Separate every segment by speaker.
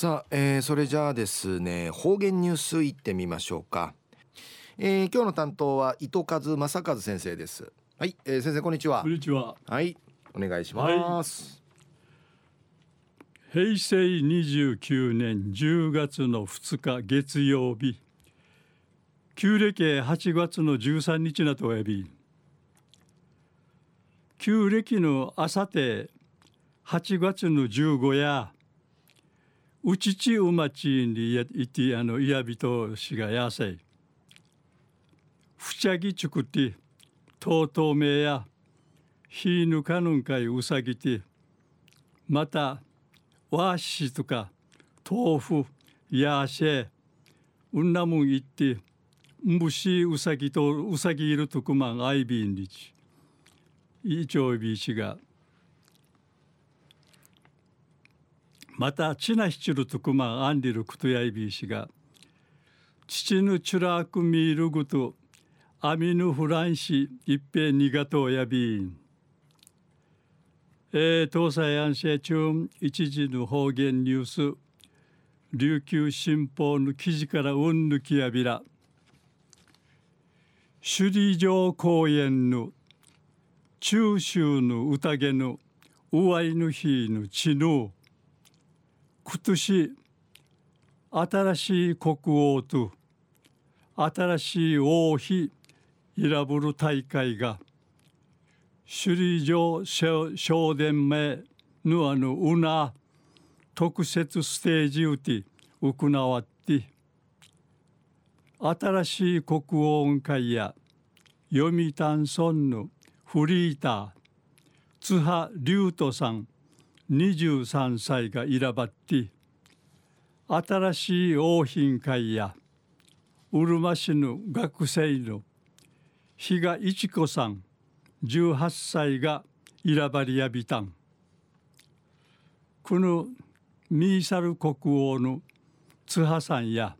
Speaker 1: さあ、えー、それじゃあですね方言ニュースいってみましょうか、えー、今日の担当は糸数正和先生です。はい、えー、先生こんにちは。
Speaker 2: こんにちは。
Speaker 1: はいお願いします、
Speaker 2: はい、平成29年10月の2日月曜日。旧暦8月の13日なとおやび。旧暦のあさて8月の15やうちちうまちにいてあのいやびとしがやせい。ふちゃぎちくってとうとうめやひぬかぬんかいうさぎてまたわしとか豆腐やせうんなもんいってむしうさぎとうさぎいるとくまんあいびんりち。いちょいびしがまたチナヒチルトクマンアンリルクトヤイビーシが父のチュラークミールグトアミヌフランシ一平ニガトヤビン。えー、東西安社中一時の方言ニュース。琉球新報の記事からうんぬきやびら。首里城公園の中秋の宴のうわいの日の地の今年新しい国王と新しい王妃選ぶる大会が首里城正殿前のあのうな特設ステージうて行わって新しい国王会や読谷村のフリーター津波龍斗さん23歳が選ばって新しい王品会やうるま市の学生の比嘉一子さん18歳が選ばれやびたん。このミーサル国王の津波さんや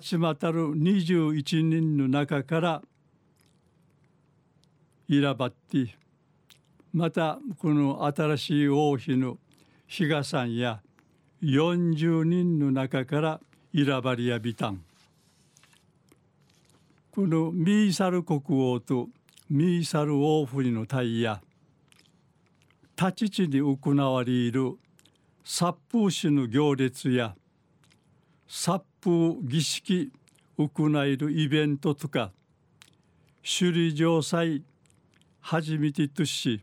Speaker 2: 集またる21人の中から選ばってまたこの新しい王妃の比嘉さんや40人の中から選ばれやびたん。このミーサル国王とミーサル王妃の隊や立ち地に行われる殺風市の行列や殺風儀式行えるイベントとか首里城祭初めてとし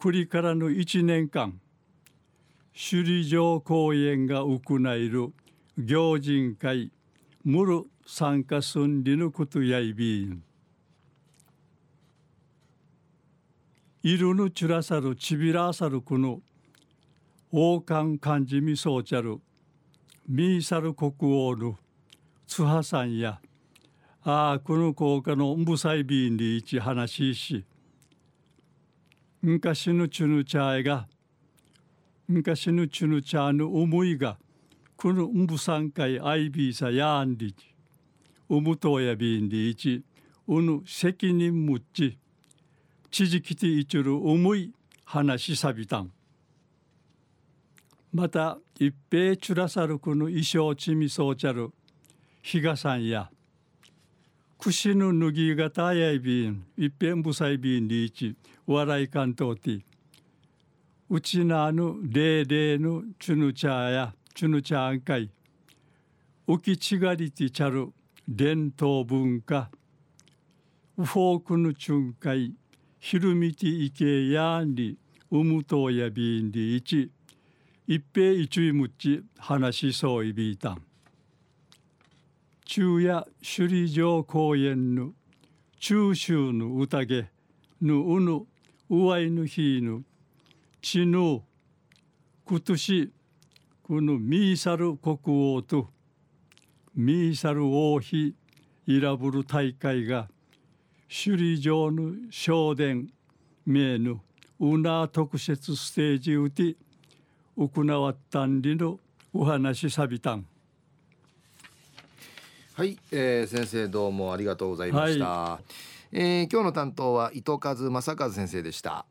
Speaker 2: 栗からの1年間首里城公園が行える行人会ムル参加すんりのことやいびん。いるぬちらさるちびらさるこの王冠漢字みそうちゃるミーサル国王の津波さんやああこの効果のんぶさいびんにいち話しし昔のチュヌチャイが昔のチュヌチャーの思いがこのんぶさんかいアイビーさやんりうむとやびんりいちうぬ責任むっちちじきていちる思い話しさびたん。また一平チュラサルクの衣装ちみそうちゃる比嘉さんや串の脱ぎ型やいびん一遍ぶさいびんにいち笑いかんとうてうちなあぬれいれいぬチュヌチャーやチュヌチャーんかい浮きちがりてちゃる伝統文化ウフォークのチュンかいひるみていけやんりうむとうやびんりいち一平一位むっち話しそういびいたん中夜首里城公園の中秋の宴のうぬうわいぬひぬちぬ今年このミーサル国王とミーサル王妃イラブル大会が首里城の正殿名のうな特設ステージうて行わったんりのお話さびたん。
Speaker 1: はい、えー、先生どうもありがとうございました、はい、えー、今日の担当は糸数正和先生でした